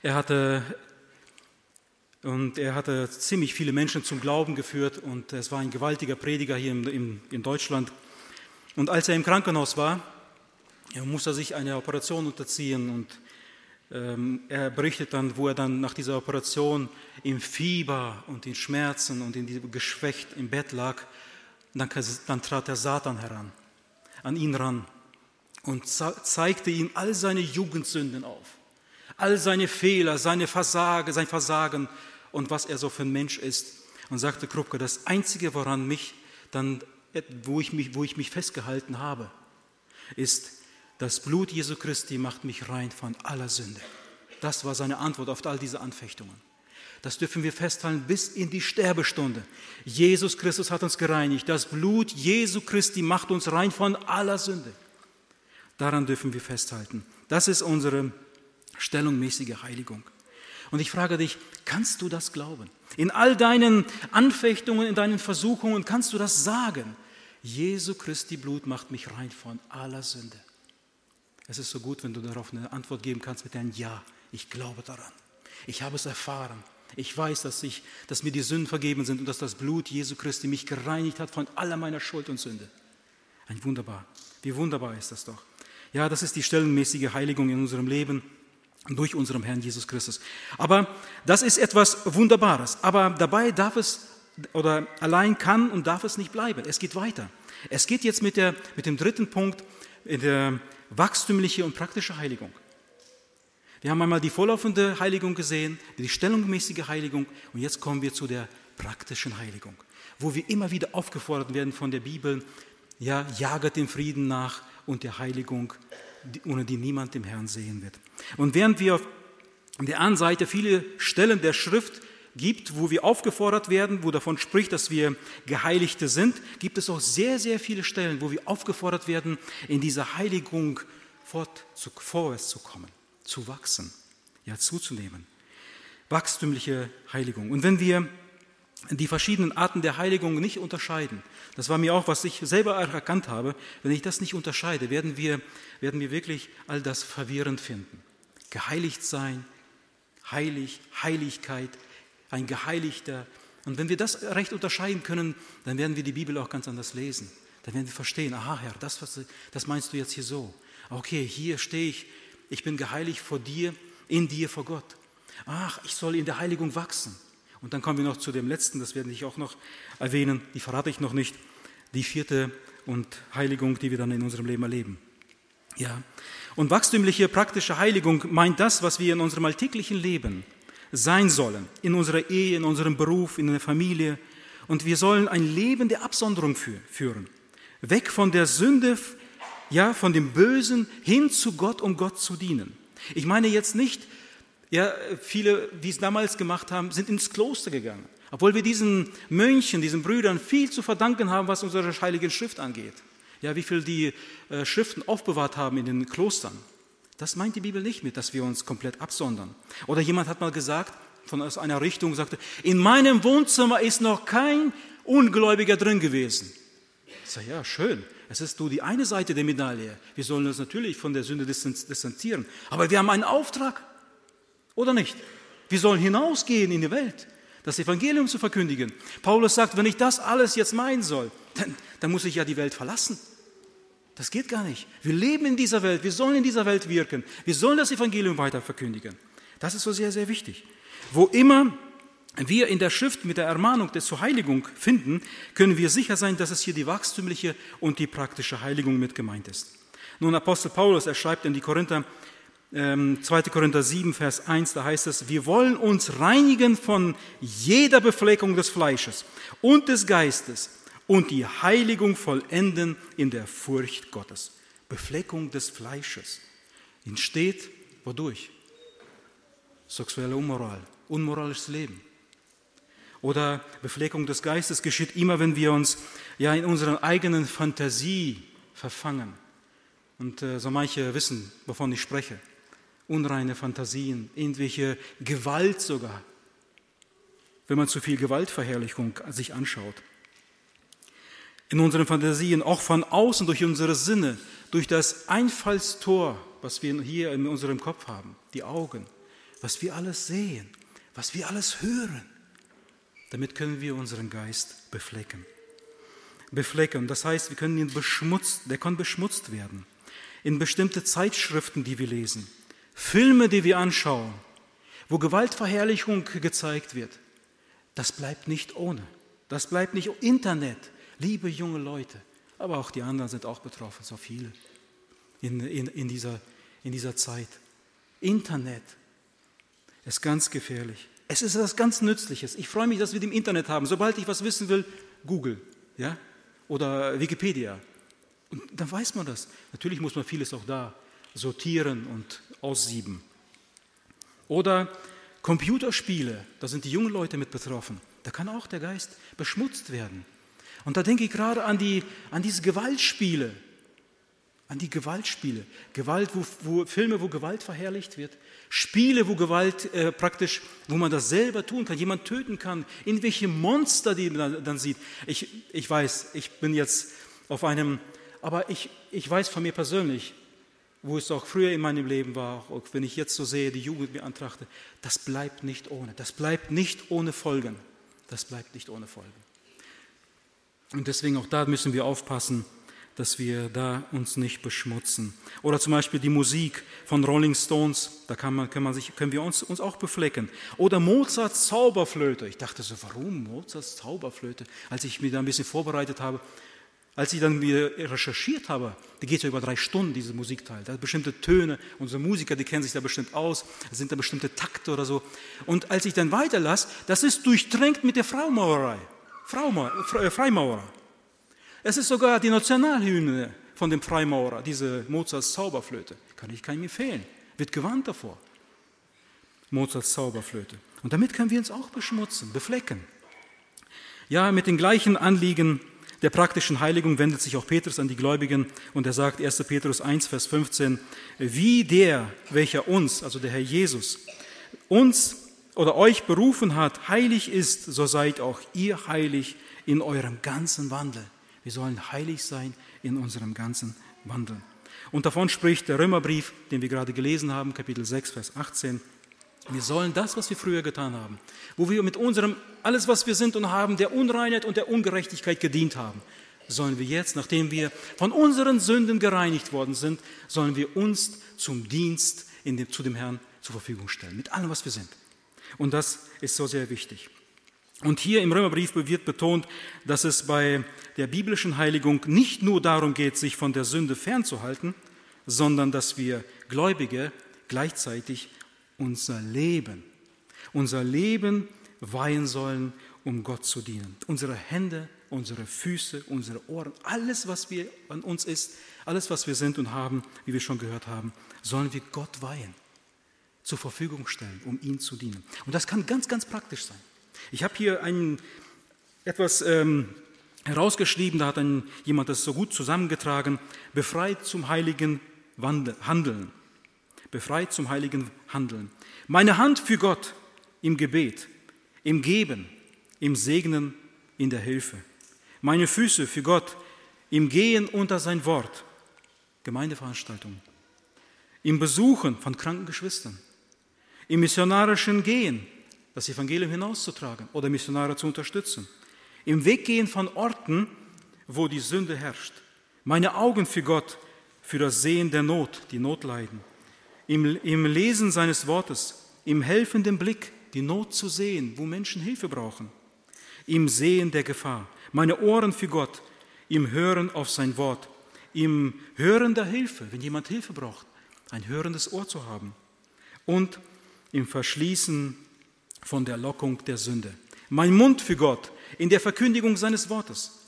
er hatte und er hatte ziemlich viele Menschen zum Glauben geführt und es war ein gewaltiger Prediger hier in, in, in Deutschland. Und als er im Krankenhaus war, er musste sich eine Operation unterziehen und ähm, er berichtet dann, wo er dann nach dieser Operation im Fieber und in Schmerzen und in geschwächt im Bett lag dann, dann trat der Satan heran, an ihn ran und zeigte ihm all seine Jugendsünden auf, all seine Fehler, seine Versage, sein Versagen und was er so für ein Mensch ist. Und sagte Krupke, das Einzige, woran mich dann, wo ich mich, wo ich mich festgehalten habe, ist, das Blut Jesu Christi macht mich rein von aller Sünde. Das war seine Antwort auf all diese Anfechtungen. Das dürfen wir festhalten bis in die Sterbestunde. Jesus Christus hat uns gereinigt. Das Blut Jesu Christi macht uns rein von aller Sünde. Daran dürfen wir festhalten. Das ist unsere stellungmäßige Heiligung. Und ich frage dich, kannst du das glauben? In all deinen Anfechtungen, in deinen Versuchungen, kannst du das sagen? Jesu Christi Blut macht mich rein von aller Sünde. Es ist so gut, wenn du darauf eine Antwort geben kannst mit einem Ja. Ich glaube daran. Ich habe es erfahren. Ich weiß, dass, ich, dass mir die Sünden vergeben sind und dass das Blut Jesu Christi mich gereinigt hat von aller meiner Schuld und Sünde. Ein wunderbar. Wie wunderbar ist das doch. Ja, das ist die stellenmäßige Heiligung in unserem Leben durch unseren Herrn Jesus Christus. Aber das ist etwas Wunderbares. Aber dabei darf es oder allein kann und darf es nicht bleiben. Es geht weiter. Es geht jetzt mit, der, mit dem dritten Punkt, der wachstümliche und praktische Heiligung. Wir haben einmal die vorlaufende Heiligung gesehen, die stellungmäßige Heiligung und jetzt kommen wir zu der praktischen Heiligung, wo wir immer wieder aufgefordert werden von der Bibel, ja, jaget dem Frieden nach und der Heiligung, ohne die niemand dem Herrn sehen wird. Und während wir auf der anderen Seite viele Stellen der Schrift gibt, wo wir aufgefordert werden, wo davon spricht, dass wir Geheiligte sind, gibt es auch sehr, sehr viele Stellen, wo wir aufgefordert werden, in dieser Heiligung fort, zu, vorwärts zu kommen zu wachsen, ja zuzunehmen. Wachstümliche Heiligung. Und wenn wir die verschiedenen Arten der Heiligung nicht unterscheiden, das war mir auch, was ich selber erkannt habe, wenn ich das nicht unterscheide, werden wir, werden wir wirklich all das verwirrend finden. Geheiligt sein, heilig, Heiligkeit, ein Geheiligter. Und wenn wir das recht unterscheiden können, dann werden wir die Bibel auch ganz anders lesen. Dann werden wir verstehen, aha Herr, das, was, das meinst du jetzt hier so. Okay, hier stehe ich ich bin geheiligt vor dir, in dir, vor Gott. Ach, ich soll in der Heiligung wachsen. Und dann kommen wir noch zu dem letzten, das werde ich auch noch erwähnen, die verrate ich noch nicht, die vierte und Heiligung, die wir dann in unserem Leben erleben. Ja. Und wachstümliche praktische Heiligung meint das, was wir in unserem alltäglichen Leben sein sollen, in unserer Ehe, in unserem Beruf, in der Familie. Und wir sollen ein Leben der Absonderung führen. Weg von der Sünde, ja, von dem Bösen hin zu Gott, um Gott zu dienen. Ich meine jetzt nicht, ja, viele, die es damals gemacht haben, sind ins Kloster gegangen. Obwohl wir diesen Mönchen, diesen Brüdern viel zu verdanken haben, was unsere heilige Schrift angeht. Ja, wie viel die äh, Schriften aufbewahrt haben in den Klostern. Das meint die Bibel nicht mit, dass wir uns komplett absondern. Oder jemand hat mal gesagt, von aus einer Richtung sagte, in meinem Wohnzimmer ist noch kein Ungläubiger drin gewesen. Ich sage, ja, schön. Es ist nur die eine Seite der Medaille. Wir sollen uns natürlich von der Sünde distanzieren. Aber wir haben einen Auftrag. Oder nicht? Wir sollen hinausgehen in die Welt, das Evangelium zu verkündigen. Paulus sagt, wenn ich das alles jetzt meinen soll, dann, dann muss ich ja die Welt verlassen. Das geht gar nicht. Wir leben in dieser Welt, wir sollen in dieser Welt wirken, wir sollen das Evangelium weiter verkündigen. Das ist so sehr, sehr wichtig. Wo immer wir in der Schrift mit der Ermahnung der zur Heiligung finden, können wir sicher sein, dass es hier die wachstümliche und die praktische Heiligung mit gemeint ist. Nun, Apostel Paulus, er schreibt in die Korinther, ähm, 2. Korinther 7, Vers 1, da heißt es, wir wollen uns reinigen von jeder Befleckung des Fleisches und des Geistes und die Heiligung vollenden in der Furcht Gottes. Befleckung des Fleisches entsteht wodurch? Sexuelle Unmoral, unmoralisches Leben oder Befleckung des Geistes geschieht immer, wenn wir uns ja in unserer eigenen Fantasie verfangen. Und äh, so manche wissen, wovon ich spreche. Unreine Fantasien, irgendwelche Gewalt sogar, wenn man zu viel Gewaltverherrlichung sich anschaut. In unseren Fantasien, auch von außen durch unsere Sinne, durch das Einfallstor, was wir hier in unserem Kopf haben, die Augen, was wir alles sehen, was wir alles hören damit können wir unseren Geist beflecken. Beflecken, das heißt, wir können ihn beschmutzt, der kann beschmutzt werden. In bestimmte Zeitschriften, die wir lesen, Filme, die wir anschauen, wo Gewaltverherrlichung gezeigt wird, das bleibt nicht ohne. Das bleibt nicht Internet. Liebe junge Leute, aber auch die anderen sind auch betroffen, so viele in, in, in, dieser, in dieser Zeit. Internet ist ganz gefährlich. Es ist etwas ganz Nützliches. Ich freue mich, dass wir dem Internet haben. Sobald ich was wissen will, Google ja? oder Wikipedia. Und dann weiß man das. Natürlich muss man vieles auch da sortieren und aussieben. Oder Computerspiele, da sind die jungen Leute mit betroffen. Da kann auch der Geist beschmutzt werden. Und da denke ich gerade an, die, an diese Gewaltspiele, an die Gewaltspiele. Gewalt, wo, wo, Filme, wo Gewalt verherrlicht wird. Spiele, wo Gewalt äh, praktisch, wo man das selber tun kann, jemand töten kann. Irgendwelche Monster, die man dann sieht. Ich, ich weiß, ich bin jetzt auf einem, aber ich, ich weiß von mir persönlich, wo es auch früher in meinem Leben war, auch wenn ich jetzt so sehe, die Jugend mir antrachte, das bleibt nicht ohne. Das bleibt nicht ohne Folgen. Das bleibt nicht ohne Folgen. Und deswegen auch da müssen wir aufpassen, dass wir da uns nicht beschmutzen. Oder zum Beispiel die Musik von Rolling Stones, da kann man, kann man sich, können wir uns, uns auch beflecken. Oder Mozarts Zauberflöte. Ich dachte so, warum Mozarts Zauberflöte? Als ich mich da ein bisschen vorbereitet habe, als ich dann wieder recherchiert habe, da geht ja über drei Stunden, diese Musikteil. Da sind bestimmte Töne, unsere Musiker, die kennen sich da bestimmt aus, sind da bestimmte Takte oder so. Und als ich dann weiterlasse, das ist durchtränkt mit der Fraumaurerei. Äh, Freimaurer. Es ist sogar die Nationalhymne von dem Freimaurer, diese Mozarts Zauberflöte. Kann ich keinem empfehlen. Wird gewarnt davor. Mozarts Zauberflöte. Und damit können wir uns auch beschmutzen, beflecken. Ja, mit den gleichen Anliegen der praktischen Heiligung wendet sich auch Petrus an die Gläubigen und er sagt 1. Petrus 1, Vers 15, wie der, welcher uns, also der Herr Jesus, uns oder euch berufen hat, heilig ist, so seid auch ihr heilig in eurem ganzen Wandel. Wir sollen heilig sein in unserem ganzen Wandel. Und davon spricht der Römerbrief, den wir gerade gelesen haben, Kapitel 6, Vers 18. Wir sollen das, was wir früher getan haben, wo wir mit unserem, alles, was wir sind und haben, der Unreinheit und der Ungerechtigkeit gedient haben, sollen wir jetzt, nachdem wir von unseren Sünden gereinigt worden sind, sollen wir uns zum Dienst dem, zu dem Herrn zur Verfügung stellen, mit allem, was wir sind. Und das ist so sehr wichtig. Und hier im Römerbrief wird betont, dass es bei der biblischen Heiligung nicht nur darum geht, sich von der Sünde fernzuhalten, sondern dass wir Gläubige gleichzeitig unser Leben, unser Leben weihen sollen, um Gott zu dienen. Unsere Hände, unsere Füße, unsere Ohren, alles, was wir an uns ist, alles, was wir sind und haben, wie wir schon gehört haben, sollen wir Gott weihen, zur Verfügung stellen, um ihm zu dienen. Und das kann ganz, ganz praktisch sein. Ich habe hier ein, etwas ähm, herausgeschrieben, da hat ein, jemand das so gut zusammengetragen, befreit zum heiligen Handeln. Befreit zum heiligen Handeln. Meine Hand für Gott im Gebet, im Geben, im Segnen, in der Hilfe. Meine Füße für Gott im Gehen unter sein Wort, Gemeindeveranstaltungen, im Besuchen von kranken Geschwistern, im missionarischen Gehen, das Evangelium hinauszutragen oder Missionare zu unterstützen. Im Weggehen von Orten, wo die Sünde herrscht. Meine Augen für Gott, für das Sehen der Not, die Not leiden. Im, Im Lesen seines Wortes, im helfenden Blick, die Not zu sehen, wo Menschen Hilfe brauchen. Im Sehen der Gefahr. Meine Ohren für Gott, im Hören auf sein Wort. Im Hören der Hilfe, wenn jemand Hilfe braucht, ein hörendes Ohr zu haben. Und im Verschließen von der Lockung der Sünde. Mein Mund für Gott in der Verkündigung seines Wortes,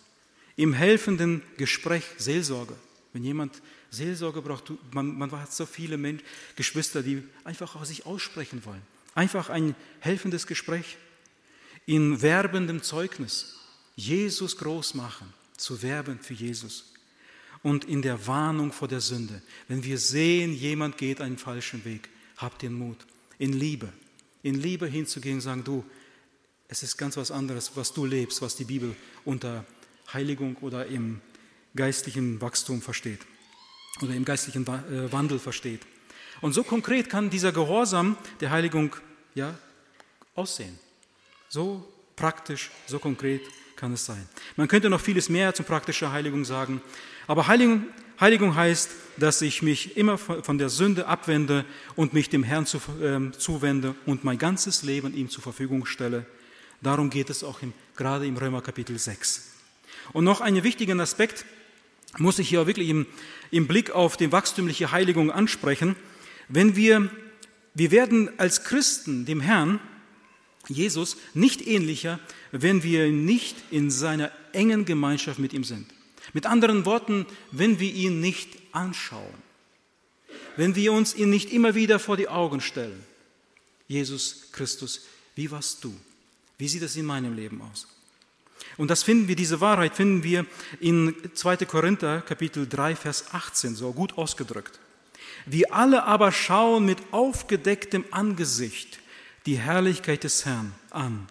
im helfenden Gespräch Seelsorge. Wenn jemand Seelsorge braucht, man, man hat so viele Menschen, Geschwister, die einfach aus sich aussprechen wollen. Einfach ein helfendes Gespräch. In werbendem Zeugnis Jesus groß machen, zu werben für Jesus. Und in der Warnung vor der Sünde. Wenn wir sehen, jemand geht einen falschen Weg, habt den Mut. In Liebe in Liebe hinzugehen und sagen, du, es ist ganz was anderes, was du lebst, was die Bibel unter Heiligung oder im geistlichen Wachstum versteht oder im geistlichen äh, Wandel versteht. Und so konkret kann dieser Gehorsam der Heiligung ja, aussehen. So praktisch, so konkret kann es sein. Man könnte noch vieles mehr zum praktischen Heiligung sagen, aber Heiligung, Heiligung heißt, dass ich mich immer von der Sünde abwende und mich dem Herrn zu, äh, zuwende und mein ganzes Leben ihm zur Verfügung stelle. Darum geht es auch im, gerade im Römer Kapitel 6. Und noch einen wichtigen Aspekt muss ich hier wirklich im, im Blick auf die wachstümliche Heiligung ansprechen. Wenn wir, wir werden als Christen dem Herrn, Jesus, nicht ähnlicher, wenn wir nicht in seiner engen Gemeinschaft mit ihm sind. Mit anderen Worten, wenn wir ihn nicht anschauen, wenn wir uns ihn nicht immer wieder vor die Augen stellen. Jesus Christus, wie warst du? Wie sieht es in meinem Leben aus? Und das finden wir, diese Wahrheit finden wir in 2. Korinther Kapitel 3, Vers 18, so gut ausgedrückt. Wir alle aber schauen mit aufgedecktem Angesicht die Herrlichkeit des Herrn an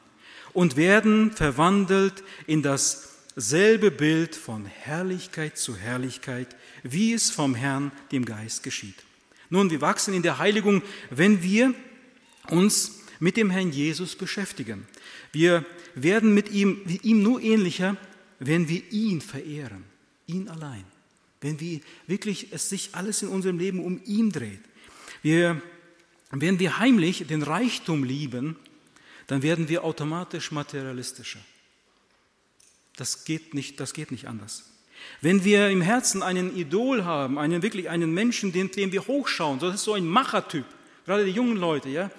und werden verwandelt in das selbe Bild von Herrlichkeit zu Herrlichkeit, wie es vom Herrn, dem Geist, geschieht. Nun, wir wachsen in der Heiligung, wenn wir uns mit dem Herrn Jesus beschäftigen. Wir werden mit ihm, ihm nur ähnlicher, wenn wir ihn verehren, ihn allein. wenn wir wirklich es sich alles in unserem Leben um ihn dreht. Wir, wenn wir heimlich den Reichtum lieben, dann werden wir automatisch materialistischer. Das geht nicht, das geht nicht anders. Wenn wir im Herzen einen Idol haben, einen wirklich einen Menschen, den, dem wir hochschauen, das ist so ein Machertyp, gerade die jungen Leute, ja,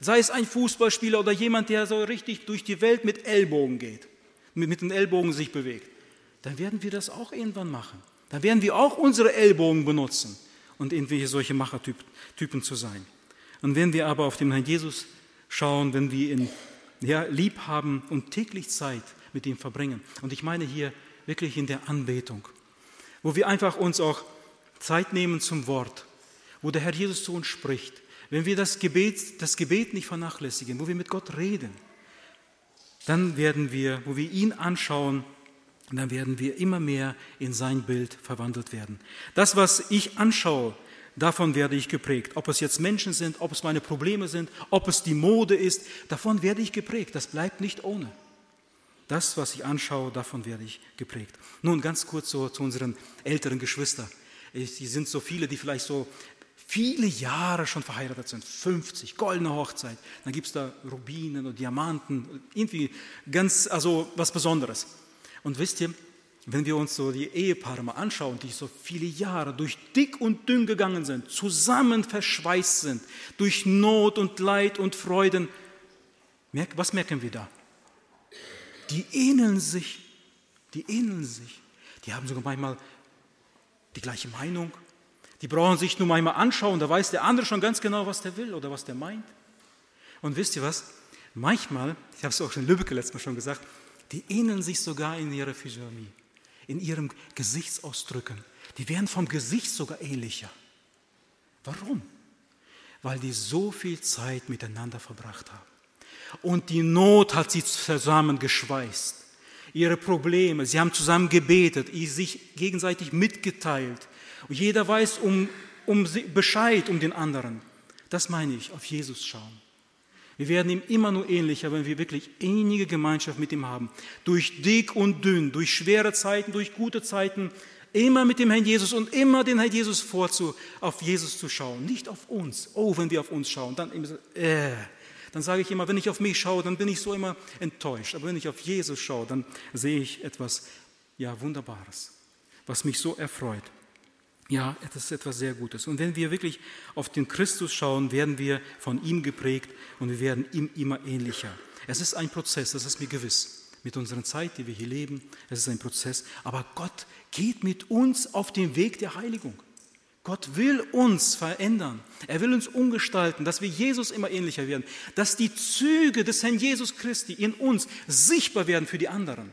sei es ein Fußballspieler oder jemand, der so richtig durch die Welt mit Ellbogen geht, mit, mit den Ellbogen sich bewegt, dann werden wir das auch irgendwann machen. Dann werden wir auch unsere Ellbogen benutzen und irgendwie solche Machertypen zu sein. Und wenn wir aber auf den Herrn Jesus schauen, wenn wir ihn ja, lieb haben und täglich Zeit mit ihm verbringen, und ich meine hier wirklich in der Anbetung, wo wir einfach uns auch Zeit nehmen zum Wort, wo der Herr Jesus zu uns spricht, wenn wir das Gebet, das Gebet nicht vernachlässigen, wo wir mit Gott reden, dann werden wir, wo wir ihn anschauen, dann werden wir immer mehr in sein Bild verwandelt werden. Das, was ich anschaue, davon werde ich geprägt. Ob es jetzt Menschen sind, ob es meine Probleme sind, ob es die Mode ist, davon werde ich geprägt. Das bleibt nicht ohne. Das, was ich anschaue, davon werde ich geprägt. Nun ganz kurz so zu unseren älteren Geschwistern. Es sind so viele, die vielleicht so viele Jahre schon verheiratet sind, 50, goldene Hochzeit. Dann gibt es da Rubinen und Diamanten, irgendwie ganz, also was Besonderes. Und wisst ihr, wenn wir uns so die Ehepaare mal anschauen, die so viele Jahre durch dick und dünn gegangen sind, zusammen verschweißt sind, durch Not und Leid und Freuden, was merken wir da? Die ähneln sich, die ähneln sich. Die haben sogar manchmal die gleiche Meinung, die brauchen sich nur manchmal anschauen, da weiß der andere schon ganz genau, was der will oder was der meint. Und wisst ihr was? Manchmal, ich habe es auch in Lübeck letztes Mal schon gesagt, die ähneln sich sogar in ihrer Physiognomie, in ihrem Gesichtsausdrücken. Die werden vom Gesicht sogar ähnlicher. Warum? Weil die so viel Zeit miteinander verbracht haben. Und die Not hat sie zusammengeschweißt. Ihre Probleme, sie haben zusammen gebetet, sich gegenseitig mitgeteilt. Jeder weiß um, um Bescheid um den anderen. Das meine ich, auf Jesus schauen. Wir werden ihm immer nur ähnlicher, wenn wir wirklich innige Gemeinschaft mit ihm haben. Durch dick und dünn, durch schwere Zeiten, durch gute Zeiten, immer mit dem Herrn Jesus und immer den Herrn Jesus vorzu, auf Jesus zu schauen, nicht auf uns. Oh, wenn wir auf uns schauen, dann, äh, dann sage ich immer, wenn ich auf mich schaue, dann bin ich so immer enttäuscht. Aber wenn ich auf Jesus schaue, dann sehe ich etwas, ja, Wunderbares, was mich so erfreut. Ja, das ist etwas sehr Gutes. Und wenn wir wirklich auf den Christus schauen, werden wir von ihm geprägt und wir werden ihm immer ähnlicher. Es ist ein Prozess, das ist mir gewiss. Mit unserer Zeit, die wir hier leben, es ist ein Prozess. Aber Gott geht mit uns auf den Weg der Heiligung. Gott will uns verändern. Er will uns umgestalten, dass wir Jesus immer ähnlicher werden, dass die Züge des Herrn Jesus Christi in uns sichtbar werden für die anderen.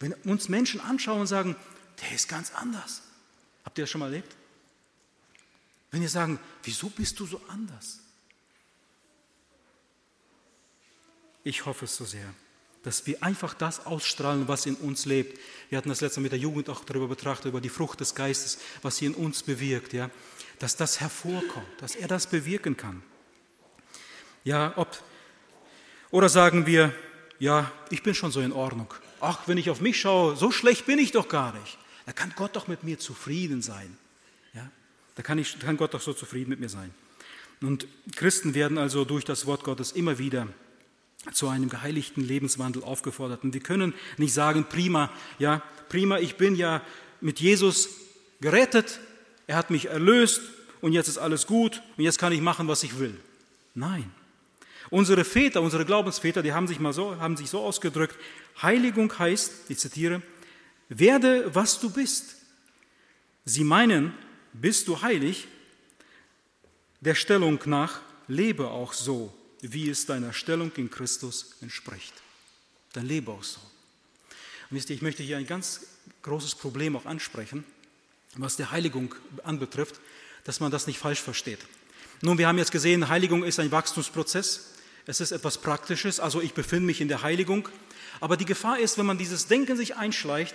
Wenn uns Menschen anschauen und sagen, der ist ganz anders. Habt ihr das schon mal erlebt? Wenn ihr sagen, wieso bist du so anders? Ich hoffe es so sehr, dass wir einfach das ausstrahlen, was in uns lebt. Wir hatten das letzte Mal mit der Jugend auch darüber betrachtet, über die Frucht des Geistes, was sie in uns bewirkt, ja? dass das hervorkommt, dass er das bewirken kann. Ja, ob, oder sagen wir, ja, ich bin schon so in Ordnung. Ach, wenn ich auf mich schaue, so schlecht bin ich doch gar nicht. Da kann Gott doch mit mir zufrieden sein. Ja? Da kann, ich, kann Gott doch so zufrieden mit mir sein. Und Christen werden also durch das Wort Gottes immer wieder zu einem geheiligten Lebenswandel aufgefordert. Und wir können nicht sagen, prima, ja, prima, ich bin ja mit Jesus gerettet, er hat mich erlöst und jetzt ist alles gut und jetzt kann ich machen, was ich will. Nein. Unsere Väter, unsere Glaubensväter, die haben sich mal so, haben sich so ausgedrückt, Heiligung heißt, ich zitiere, werde, was du bist. Sie meinen, bist du heilig? Der Stellung nach lebe auch so, wie es deiner Stellung in Christus entspricht. Dann lebe auch so. Und wisst ihr, ich möchte hier ein ganz großes Problem auch ansprechen, was der Heiligung anbetrifft, dass man das nicht falsch versteht. Nun, wir haben jetzt gesehen, Heiligung ist ein Wachstumsprozess. Es ist etwas Praktisches, also ich befinde mich in der Heiligung. Aber die Gefahr ist, wenn man dieses Denken sich einschleicht,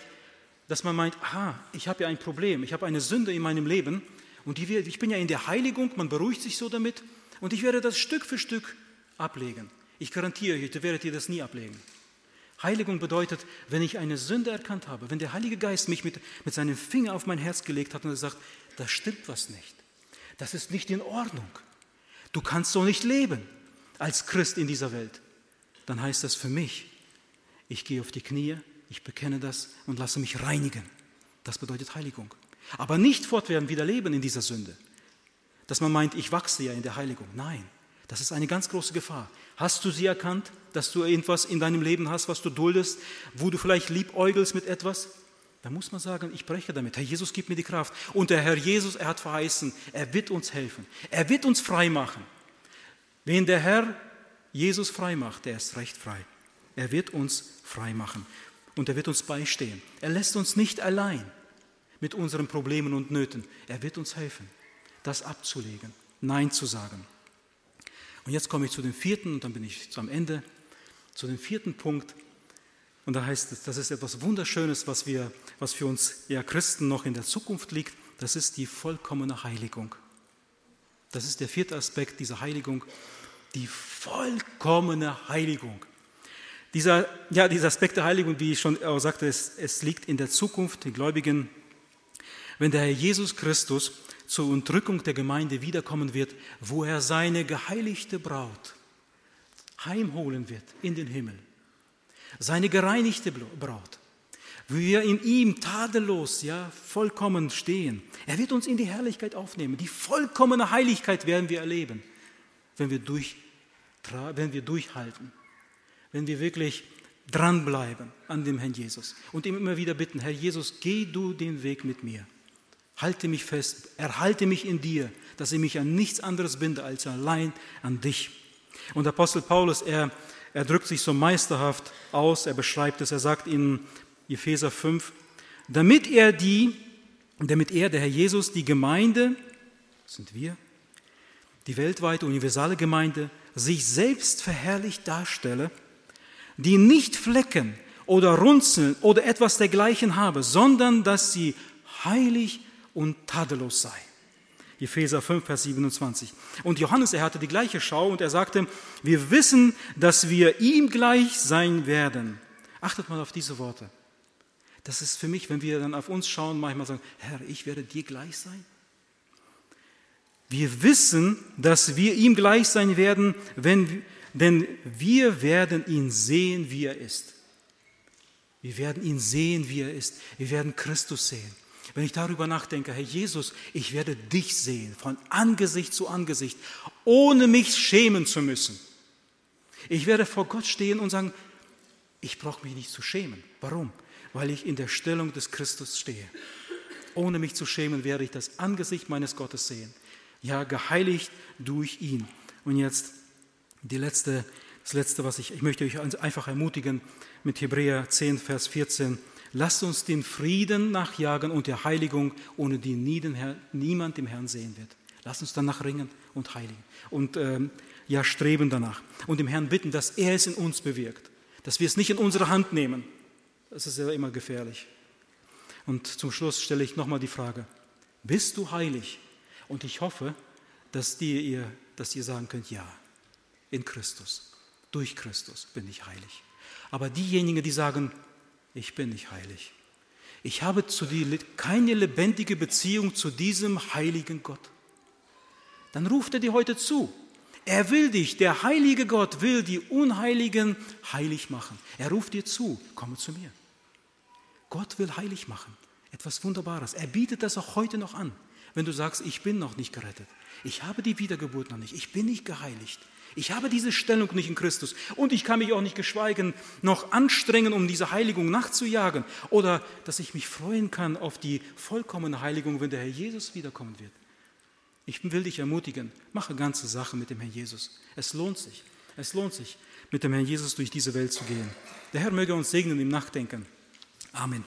dass man meint, aha, ich habe ja ein Problem, ich habe eine Sünde in meinem Leben und die, ich bin ja in der Heiligung, man beruhigt sich so damit und ich werde das Stück für Stück ablegen. Ich garantiere euch, ihr werdet ihr das nie ablegen. Heiligung bedeutet, wenn ich eine Sünde erkannt habe, wenn der Heilige Geist mich mit, mit seinem Finger auf mein Herz gelegt hat und sagt, da stimmt was nicht. Das ist nicht in Ordnung. Du kannst so nicht leben als Christ in dieser Welt. Dann heißt das für mich, ich gehe auf die Knie, ich bekenne das und lasse mich reinigen. Das bedeutet Heiligung. Aber nicht fortwährend wieder leben in dieser Sünde. Dass man meint, ich wachse ja in der Heiligung. Nein, das ist eine ganz große Gefahr. Hast du sie erkannt, dass du irgendwas in deinem Leben hast, was du duldest, wo du vielleicht liebäugelst mit etwas? Da muss man sagen, ich breche damit. Herr Jesus, gib mir die Kraft. Und der Herr Jesus, er hat verheißen, er wird uns helfen. Er wird uns frei machen. Wen der Herr Jesus frei macht, der ist recht frei. Er wird uns frei machen und er wird uns beistehen. Er lässt uns nicht allein mit unseren Problemen und Nöten. Er wird uns helfen, das abzulegen, Nein zu sagen. Und jetzt komme ich zu dem vierten, und dann bin ich am Ende, zu dem vierten Punkt. Und da heißt es, das ist etwas Wunderschönes, was, wir, was für uns ja Christen noch in der Zukunft liegt. Das ist die vollkommene Heiligung. Das ist der vierte Aspekt dieser Heiligung, die vollkommene Heiligung. Dieser, ja, dieser Aspekt der Heiligung, wie ich schon auch sagte, es, es liegt in der Zukunft, den Gläubigen. Wenn der Herr Jesus Christus zur Entrückung der Gemeinde wiederkommen wird, wo er seine geheiligte Braut heimholen wird in den Himmel. Seine gereinigte Braut. wie Wir in ihm tadellos, ja, vollkommen stehen. Er wird uns in die Herrlichkeit aufnehmen. Die vollkommene Heiligkeit werden wir erleben, wenn wir, durch, wenn wir durchhalten, wenn wir wirklich dranbleiben an dem Herrn Jesus und ihm immer wieder bitten, Herr Jesus, geh du den Weg mit mir. Halte mich fest, erhalte mich in dir, dass ich mich an nichts anderes binde als allein an dich. Und Apostel Paulus, er, er drückt sich so meisterhaft aus, er beschreibt es, er sagt in Epheser 5, damit er die, damit er, der Herr Jesus, die Gemeinde, das sind wir, die weltweite universale Gemeinde, sich selbst verherrlicht darstelle, die nicht Flecken oder Runzeln oder etwas dergleichen habe, sondern dass sie heilig und tadellos sei. Epheser 5, Vers 27. Und Johannes, er hatte die gleiche Schau und er sagte, wir wissen, dass wir ihm gleich sein werden. Achtet mal auf diese Worte. Das ist für mich, wenn wir dann auf uns schauen, manchmal sagen, Herr, ich werde dir gleich sein. Wir wissen, dass wir ihm gleich sein werden, wenn, denn wir werden ihn sehen, wie er ist. Wir werden ihn sehen, wie er ist. Wir werden Christus sehen. Wenn ich darüber nachdenke, Herr Jesus, ich werde dich sehen, von Angesicht zu Angesicht, ohne mich schämen zu müssen. Ich werde vor Gott stehen und sagen, ich brauche mich nicht zu schämen. Warum? Weil ich in der Stellung des Christus stehe. Ohne mich zu schämen werde ich das Angesicht meines Gottes sehen. Ja, geheiligt durch ihn. Und jetzt die letzte, das Letzte, was ich, ich möchte euch einfach ermutigen mit Hebräer 10, Vers 14. Lasst uns den Frieden nachjagen und der Heiligung, ohne die niemand dem Herrn sehen wird. Lasst uns danach ringen und heiligen und ähm, ja streben danach und dem Herrn bitten, dass er es in uns bewirkt, dass wir es nicht in unsere Hand nehmen. Das ist ja immer gefährlich. Und zum Schluss stelle ich nochmal die Frage, bist du heilig? Und ich hoffe, dass, die, ihr, dass ihr sagen könnt, ja, in Christus, durch Christus bin ich heilig. Aber diejenigen, die sagen, ich bin nicht heilig. Ich habe dir keine lebendige Beziehung zu diesem heiligen Gott. Dann ruft er dir heute zu. Er will dich, der heilige Gott will die Unheiligen heilig machen. Er ruft dir zu, komme zu mir. Gott will heilig machen. Etwas Wunderbares. Er bietet das auch heute noch an. Wenn du sagst, ich bin noch nicht gerettet, ich habe die Wiedergeburt noch nicht, ich bin nicht geheiligt, ich habe diese Stellung nicht in Christus und ich kann mich auch nicht geschweigen noch anstrengen, um diese Heiligung nachzujagen oder dass ich mich freuen kann auf die vollkommene Heiligung, wenn der Herr Jesus wiederkommen wird. Ich will dich ermutigen, mache ganze Sache mit dem Herrn Jesus. Es lohnt sich. Es lohnt sich, mit dem Herrn Jesus durch diese Welt zu gehen. Der Herr möge uns segnen im Nachdenken. Amen.